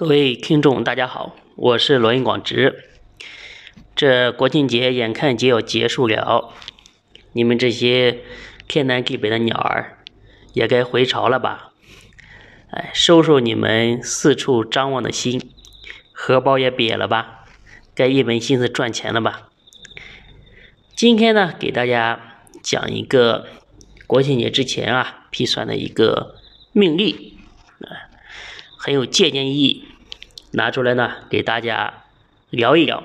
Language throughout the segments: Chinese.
各位听众，大家好，我是罗云广直。这国庆节眼看就要结束了，你们这些天南地北的鸟儿也该回巢了吧？哎，收收你们四处张望的心，荷包也瘪了吧？该一门心思赚钱了吧？今天呢，给大家讲一个国庆节之前啊批算的一个命例，啊，很有借鉴意义。拿出来呢，给大家聊一聊。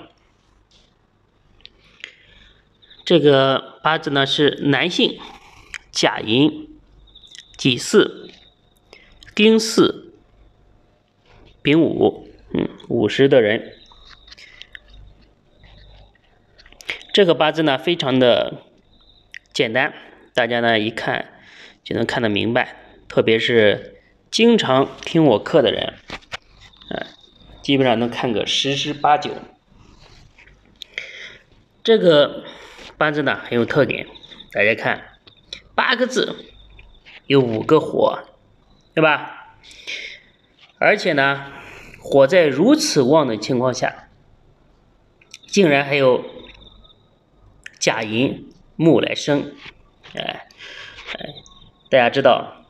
这个八字呢是男性，甲寅、己巳、丁巳、丙午，嗯，午时的人。这个八字呢非常的简单，大家呢一看就能看得明白，特别是经常听我课的人。基本上能看个十之八九。这个八字呢很有特点，大家看八个字有五个火，对吧？而且呢，火在如此旺的情况下，竟然还有甲寅木来生，哎哎，大家知道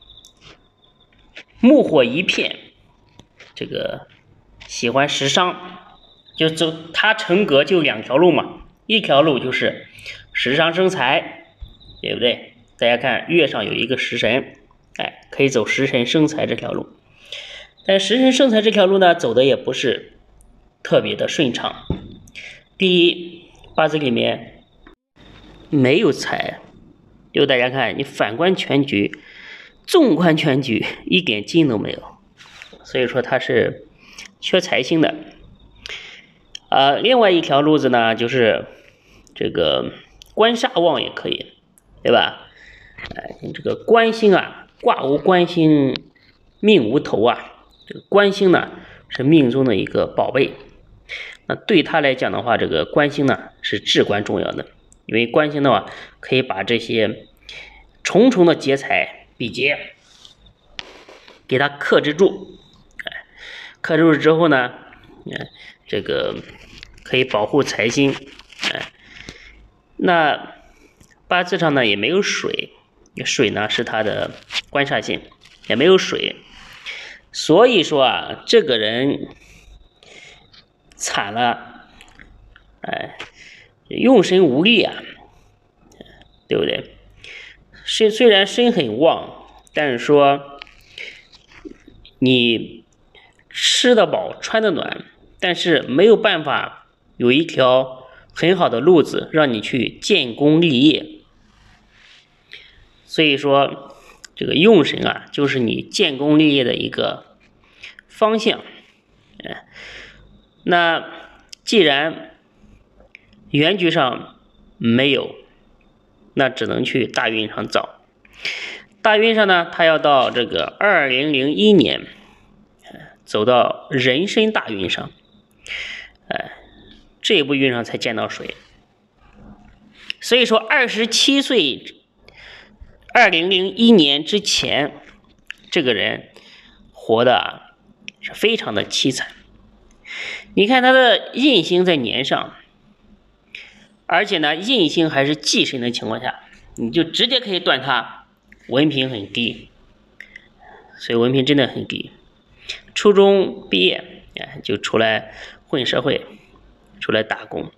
木火一片，这个。喜欢时尚，就走他成格就两条路嘛，一条路就是时尚生财，对不对？大家看月上有一个食神，哎，可以走食神生财这条路。但食神生财这条路呢，走的也不是特别的顺畅。第一，八字里面没有财，就大家看，你反观全局，纵观全局，一点劲都没有。所以说他是。缺财星的，呃，另外一条路子呢，就是这个官煞旺也可以，对吧？哎，这个官星啊，卦无官星，命无头啊。这个官星呢，是命中的一个宝贝。那对他来讲的话，这个官星呢是至关重要的，因为官星的话可以把这些重重的劫财比劫给他克制住。克住之后呢，嗯，这个可以保护财星，哎，那八字上呢也没有水，水呢是它的官煞星，也没有水，所以说啊，这个人惨了，哎，用神无力啊，对不对？虽虽然身很旺，但是说你。吃得饱，穿得暖，但是没有办法有一条很好的路子让你去建功立业。所以说，这个用神啊，就是你建功立业的一个方向。那既然原局上没有，那只能去大运上找。大运上呢，它要到这个二零零一年。走到人生大运上，哎，这一步运上才见到水。所以说，二十七岁，二零零一年之前，这个人活的是非常的凄惨。你看他的印星在年上，而且呢，印星还是忌神的情况下，你就直接可以断他文凭很低，所以文凭真的很低。初中毕业，哎，就出来混社会，出来打工，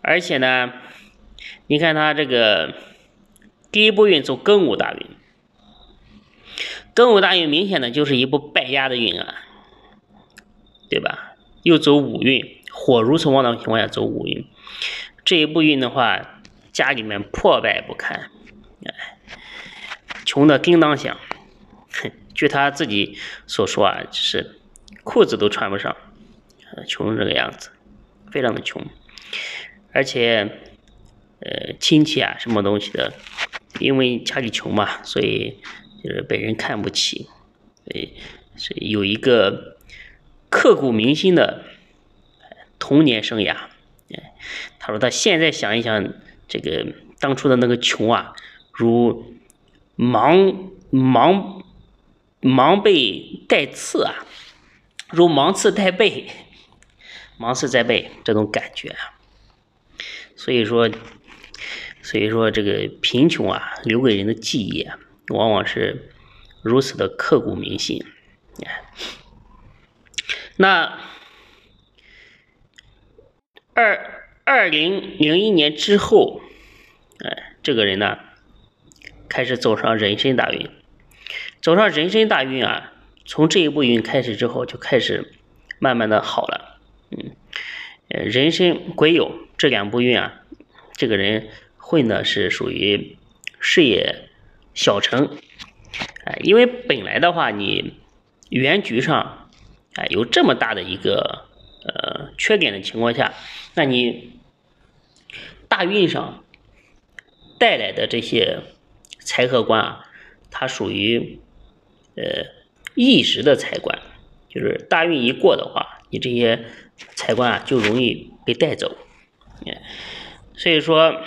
而且呢，你看他这个第一步运走庚午大运，庚午大运明显的就是一步败家的运啊，对吧？又走五运，火如此旺的情况下走五运，这一步运的话，家里面破败不堪，哎，穷的叮当响。据他自己所说啊，就是裤子都穿不上，穷成这个样子，非常的穷，而且呃亲戚啊什么东西的，因为家里穷嘛，所以就是被人看不起，所以是有一个刻骨铭心的童年生涯。他说他现在想一想，这个当初的那个穷啊，如芒芒。芒背带刺啊，如芒刺在背，芒刺在背这种感觉啊。所以说，所以说这个贫穷啊，留给人的记忆啊，往往是如此的刻骨铭心。那二二零零一年之后，哎，这个人呢，开始走上人生大运。走上人生大运啊，从这一步运开始之后，就开始慢慢的好了。嗯，人生癸酉这两步运啊，这个人混的是属于事业小成。哎，因为本来的话，你原局上。哎，有这么大的一个呃缺点的情况下，那你大运上带来的这些财和官啊，它属于呃一时的财官，就是大运一过的话，你这些财官啊就容易被带走。所以说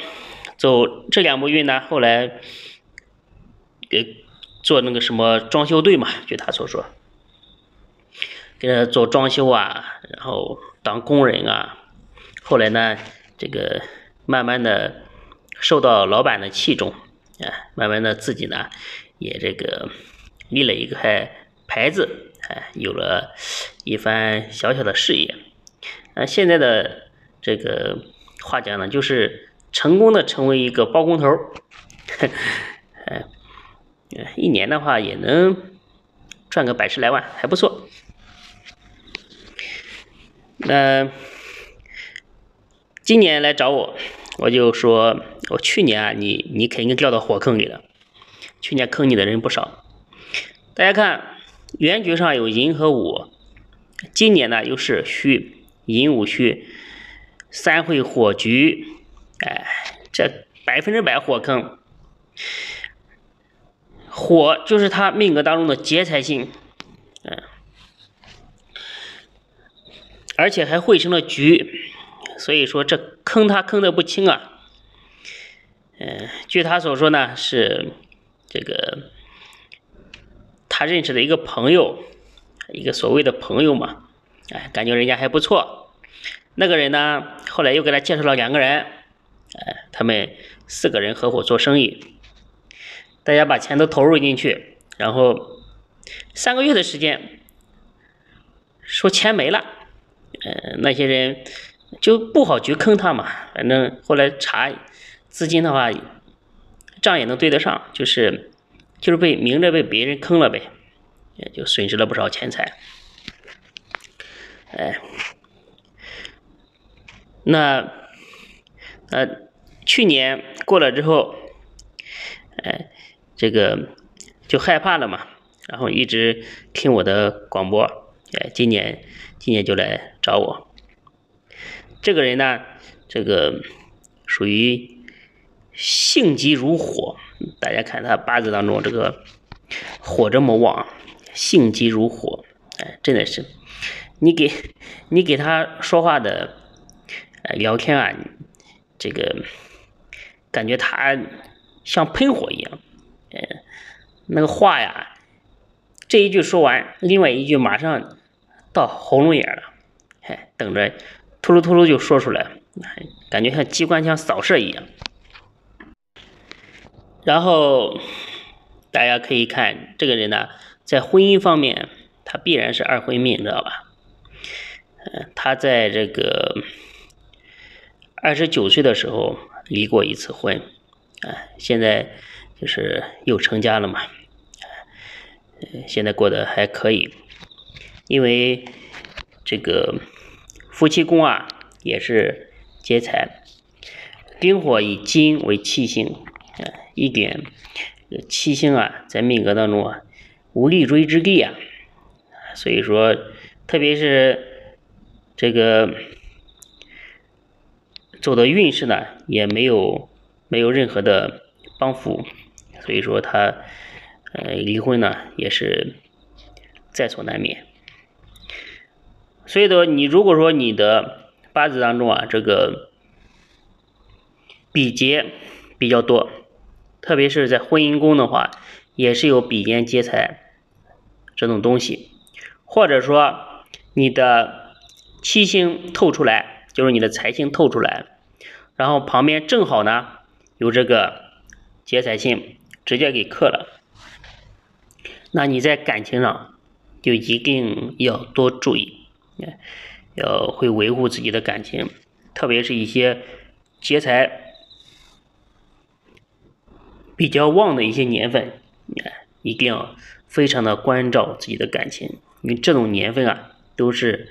走这两步运呢，后来给做那个什么装修队嘛，据他所说。给他做装修啊，然后当工人啊，后来呢，这个慢慢的受到老板的器重，啊，慢慢的自己呢也这个立了一个牌子，哎，有了一番小小的事业。那现在的这个话讲呢，就是成功的成为一个包工头，哎，一年的话也能赚个百十来万，还不错。那今年来找我，我就说，我去年啊，你你肯定掉到火坑里了。去年坑你的人不少。大家看，原局上有寅和午，今年呢又是戌，寅午戌，三会火局，哎，这百分之百火坑。火就是他命格当中的劫财星，嗯。而且还汇成了局，所以说这坑他坑的不轻啊。嗯，据他所说呢，是这个他认识的一个朋友，一个所谓的朋友嘛，哎，感觉人家还不错。那个人呢，后来又给他介绍了两个人，哎，他们四个人合伙做生意，大家把钱都投入进去，然后三个月的时间，说钱没了。呃，那些人就不好去坑他嘛，反正后来查资金的话，账也能对得上，就是就是被明着被别人坑了呗，也就损失了不少钱财。哎，那呃去年过了之后，哎，这个就害怕了嘛，然后一直听我的广播，哎，今年。今年就来找我，这个人呢，这个属于性急如火。大家看他八字当中这个火这么旺，性急如火，哎，真的是，你给你给他说话的聊天啊，这个感觉他像喷火一样，呃，那个话呀，这一句说完，另外一句马上。到喉咙眼了，嗨，等着，突噜突噜就说出来，感觉像机关枪扫射一样。然后大家可以看这个人呢，在婚姻方面，他必然是二婚命，知道吧？嗯，他在这个二十九岁的时候离过一次婚，啊，现在就是又成家了嘛，现在过得还可以。因为这个夫妻宫啊，也是劫财，丁火以金为气星，一点七星啊，在命格当中啊，无立锥之地啊，所以说，特别是这个走的运势呢，也没有没有任何的帮扶，所以说他呃离婚呢，也是在所难免。所以说，你如果说你的八字当中啊，这个比劫比较多，特别是在婚姻宫的话，也是有比肩劫财这种东西，或者说你的七星透出来，就是你的财星透出来，然后旁边正好呢有这个劫财星直接给克了，那你在感情上就一定要多注意，要会维护自己的感情，特别是一些劫财比较旺的一些年份，一定要非常的关照自己的感情，因为这种年份啊。都是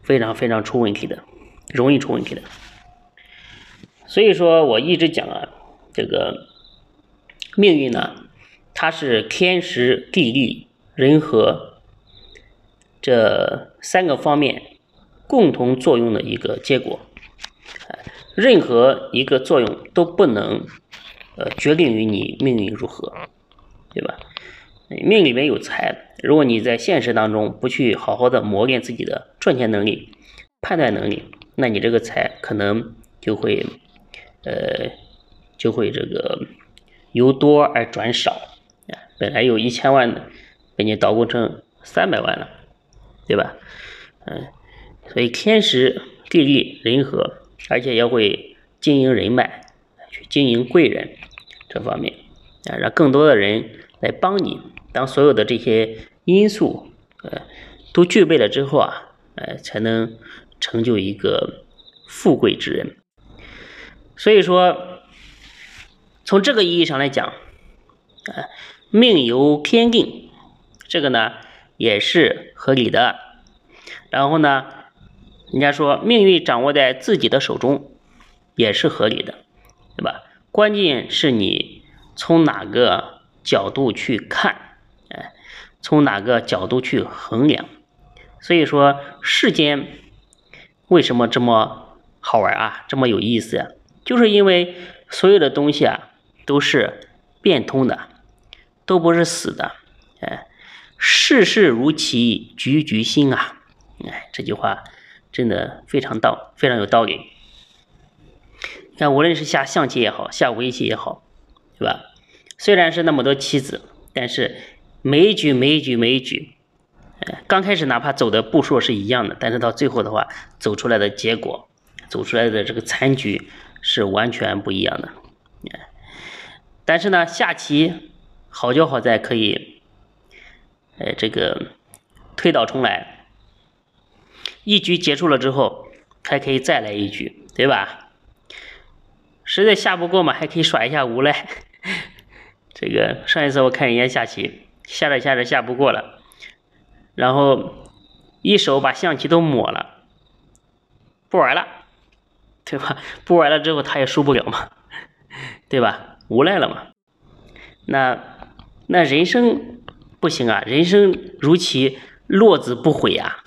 非常非常出问题的，容易出问题的。所以说，我一直讲啊，这个命运呢，它是天时地利人和这三个方面共同作用的一个结果。任何一个作用都不能呃决定于你命运如何，对吧？命里面有财，如果你在现实当中不去好好的磨练自己的赚钱能力、判断能力，那你这个财可能就会，呃，就会这个由多而转少啊。本来有一千万的，被你捣鼓成三百万了，对吧？嗯，所以天时地利人和，而且要会经营人脉，去经营贵人这方面啊，让更多的人来帮你。当所有的这些因素，呃，都具备了之后啊，呃，才能成就一个富贵之人。所以说，从这个意义上来讲，啊，命由天定，这个呢也是合理的。然后呢，人家说命运掌握在自己的手中，也是合理的，对吧？关键是你从哪个角度去看。哎，从哪个角度去衡量？所以说，世间为什么这么好玩啊？这么有意思呀？就是因为所有的东西啊都是变通的，都不是死的。哎，世事如棋，局局新啊！哎，这句话真的非常道，非常有道理。你看，无论是下象棋也好，下围棋也好，对吧？虽然是那么多棋子，但是。每一局每一局每一局，呃，刚开始哪怕走的步数是一样的，但是到最后的话，走出来的结果，走出来的这个残局是完全不一样的。但是呢，下棋好就好在可以，呃，这个推倒重来，一局结束了之后还可以再来一局，对吧？实在下不过嘛，还可以耍一下无赖。这个上一次我看人家下棋。下着下着下不过了，然后一手把象棋都抹了，不玩了，对吧？不玩了之后他也输不了嘛，对吧？无赖了嘛。那那人生不行啊，人生如棋，落子不悔啊。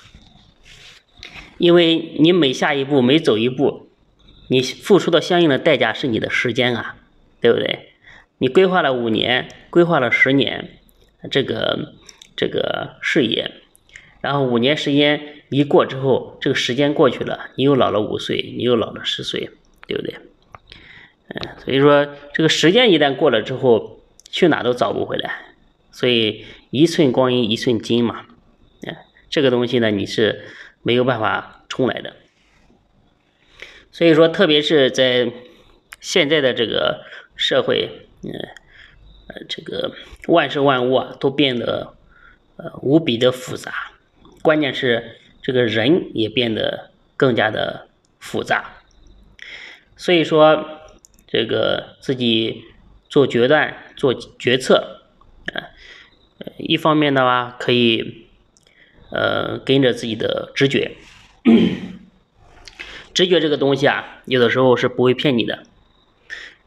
因为你每下一步，每走一步，你付出的相应的代价是你的时间啊，对不对？你规划了五年，规划了十年。这个这个事业，然后五年时间一过之后，这个时间过去了，你又老了五岁，你又老了十岁，对不对？嗯，所以说这个时间一旦过了之后，去哪都找不回来。所以一寸光阴一寸金嘛，嗯，这个东西呢，你是没有办法重来的。所以说，特别是在现在的这个社会，嗯。呃，这个万事万物啊，都变得呃无比的复杂，关键是这个人也变得更加的复杂。所以说，这个自己做决断、做决策啊，一方面的话可以呃跟着自己的直觉，直觉这个东西啊，有的时候是不会骗你的。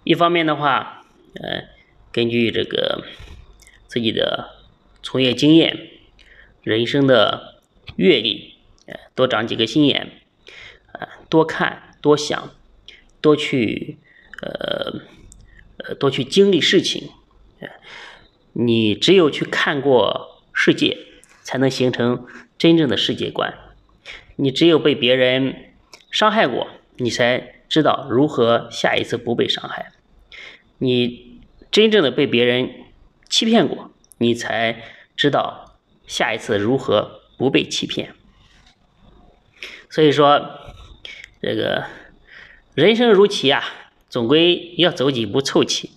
一方面的话，呃。根据这个自己的从业经验、人生的阅历，呃多长几个心眼，啊，多看多想，多去呃呃多去经历事情，你只有去看过世界，才能形成真正的世界观。你只有被别人伤害过，你才知道如何下一次不被伤害。你。真正的被别人欺骗过，你才知道下一次如何不被欺骗。所以说，这个人生如棋啊，总归要走几步臭棋，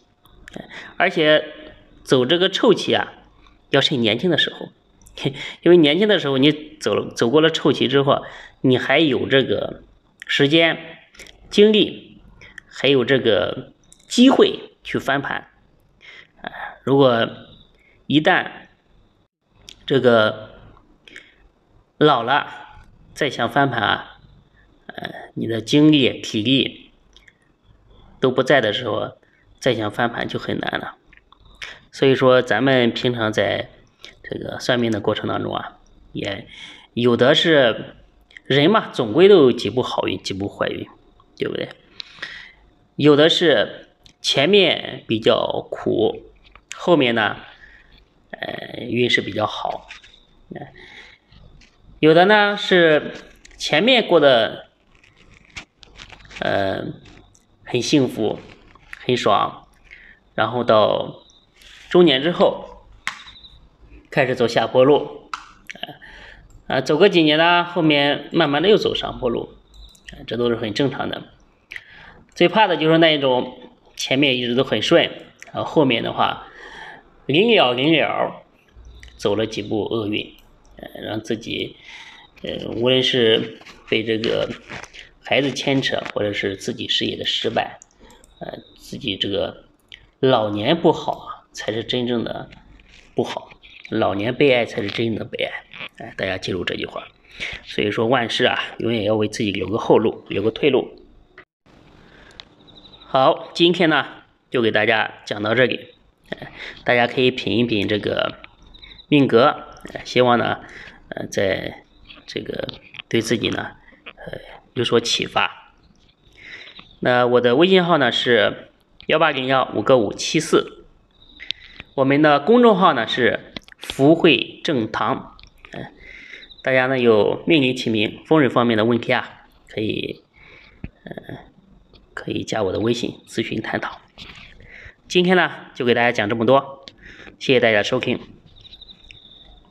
而且走这个臭棋啊，要趁年轻的时候，因为年轻的时候你走了走过了臭棋之后，你还有这个时间、精力，还有这个机会去翻盘。啊，如果一旦这个老了，再想翻盘啊，呃，你的精力、体力都不在的时候，再想翻盘就很难了。所以说，咱们平常在这个算命的过程当中啊，也有的是人嘛，总归都有几步好运，几步坏运，对不对？有的是前面比较苦。后面呢，呃，运势比较好，有的呢是前面过得，呃，很幸福，很爽，然后到中年之后开始走下坡路，啊，走个几年呢，后面慢慢的又走上坡路，这都是很正常的。最怕的就是那一种前面一直都很顺，然后后面的话。临了临了，走了几步厄运，呃，让自己，呃，无论是被这个孩子牵扯，或者是自己事业的失败，呃，自己这个老年不好啊，才是真正的不好，老年被爱才是真正的悲哀，哎，大家记住这句话。所以说万事啊，永远要为自己留个后路，留个退路。好，今天呢，就给大家讲到这里。大家可以品一品这个命格，希望呢，呃，在这个对自己呢，呃，有所启发。那我的微信号呢是幺八零幺五个五七四，我们的公众号呢是福慧正堂。嗯，大家呢有命理起名、风水方面的问题啊，可以，呃，可以加我的微信咨询探讨。今天呢，就给大家讲这么多，谢谢大家收听。